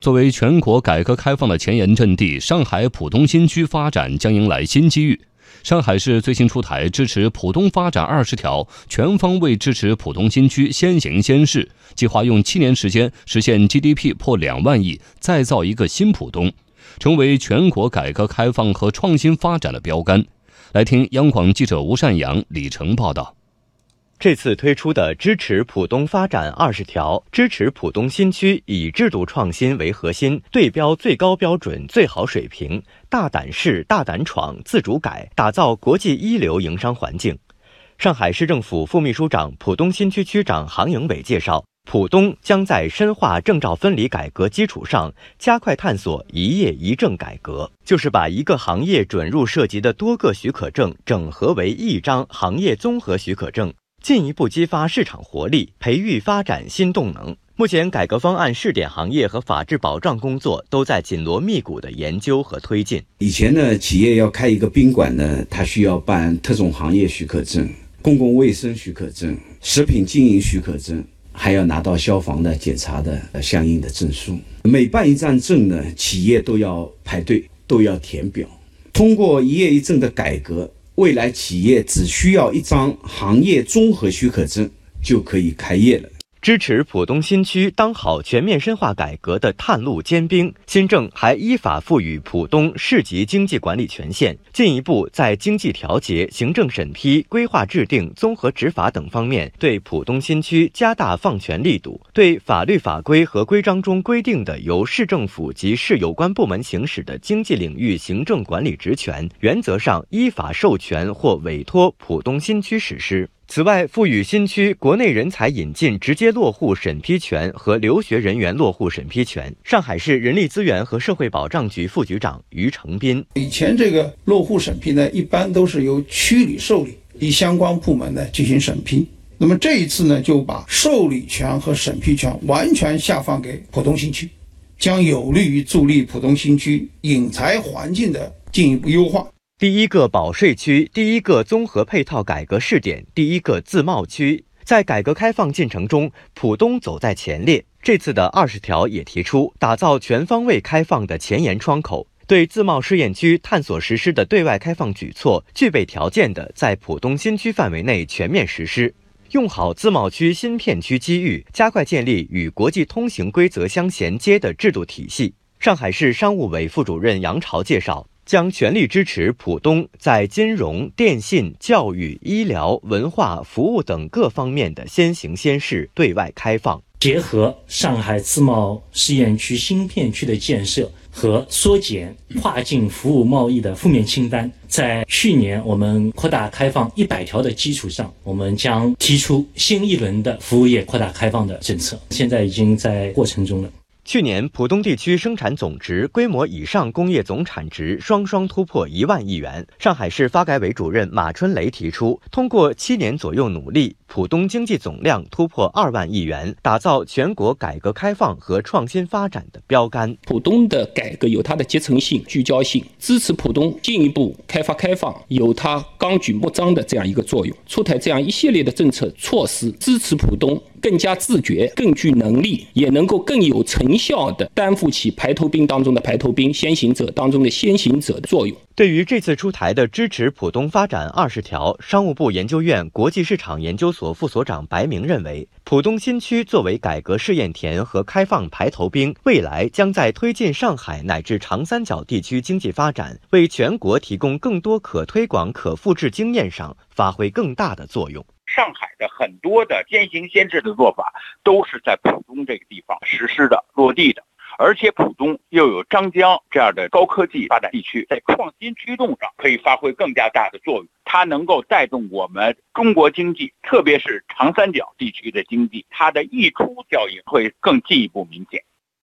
作为全国改革开放的前沿阵地，上海浦东新区发展将迎来新机遇。上海市最新出台支持浦东发展二十条，全方位支持浦东新区先行先试，计划用七年时间实现 GDP 破两万亿，再造一个新浦东，成为全国改革开放和创新发展的标杆。来听央广记者吴善阳、李成报道。这次推出的支持浦东发展二十条，支持浦东新区以制度创新为核心，对标最高标准、最好水平，大胆试、大胆闯、自主改，打造国际一流营商环境。上海市政府副秘书长、浦东新区区长杭营伟介绍，浦东将在深化证照分离改革基础上，加快探索一业一证改革，就是把一个行业准入涉及的多个许可证整合为一张行业综合许可证。进一步激发市场活力，培育发展新动能。目前，改革方案试点行业和法治保障工作都在紧锣密鼓的研究和推进。以前呢，企业要开一个宾馆呢，它需要办特种行业许可证、公共卫生许可证、食品经营许可证，还要拿到消防的检查的相应的证书。每办一张证呢，企业都要排队，都要填表。通过一业一证的改革。未来企业只需要一张行业综合许可证就可以开业了。支持浦东新区当好全面深化改革的探路尖兵，新政还依法赋予浦东市级经济管理权限，进一步在经济调节、行政审批、规划制定、综合执法等方面对浦东新区加大放权力度，对法律法规和规章中规定的由市政府及市有关部门行使的经济领域行政管理职权，原则上依法授权或委托浦东新区实施。此外，赋予新区国内人才引进直接落户审批权和留学人员落户审批权。上海市人力资源和社会保障局副局长于成斌：以前这个落户审批呢，一般都是由区里受理，以相关部门呢进行审批。那么这一次呢，就把受理权和审批权完全下放给浦东新区，将有利于助力浦东新区引才环境的进一步优化。第一个保税区，第一个综合配套改革试点，第一个自贸区，在改革开放进程中，浦东走在前列。这次的二十条也提出，打造全方位开放的前沿窗口，对自贸试验区探索实施的对外开放举措，具备条件的在浦东新区范围内全面实施，用好自贸区新片区机遇，加快建立与国际通行规则相衔接的制度体系。上海市商务委副主任杨朝介绍。将全力支持浦东在金融、电信、教育、医疗、文化服务等各方面的先行先试对外开放，结合上海自贸试验区新片区的建设和缩减跨境服务贸易的负面清单，在去年我们扩大开放一百条的基础上，我们将提出新一轮的服务业扩大开放的政策，现在已经在过程中了。去年，浦东地区生产总值、规模以上工业总产值双双突破一万亿元。上海市发改委主任马春雷提出，通过七年左右努力，浦东经济总量突破二万亿元，打造全国改革开放和创新发展的标杆。浦东的改革有它的集成性、聚焦性，支持浦东进一步开发开放，有它纲举目张的这样一个作用。出台这样一系列的政策措施，支持浦东。更加自觉、更具能力，也能够更有成效地担负起排头兵当中的排头兵、先行者当中的先行者的作用。对于这次出台的支持浦东发展二十条，商务部研究院国际市场研究所副所长白明认为，浦东新区作为改革试验田和开放排头兵，未来将在推进上海乃至长三角地区经济发展、为全国提供更多可推广、可复制经验上发挥更大的作用。上海的很多的先行先试的做法，都是在浦东这个地方实施的、落地的。而且浦东又有张江这样的高科技发展地区，在创新驱动上可以发挥更加大的作用。它能够带动我们中国经济，特别是长三角地区的经济，它的溢出效应会更进一步明显。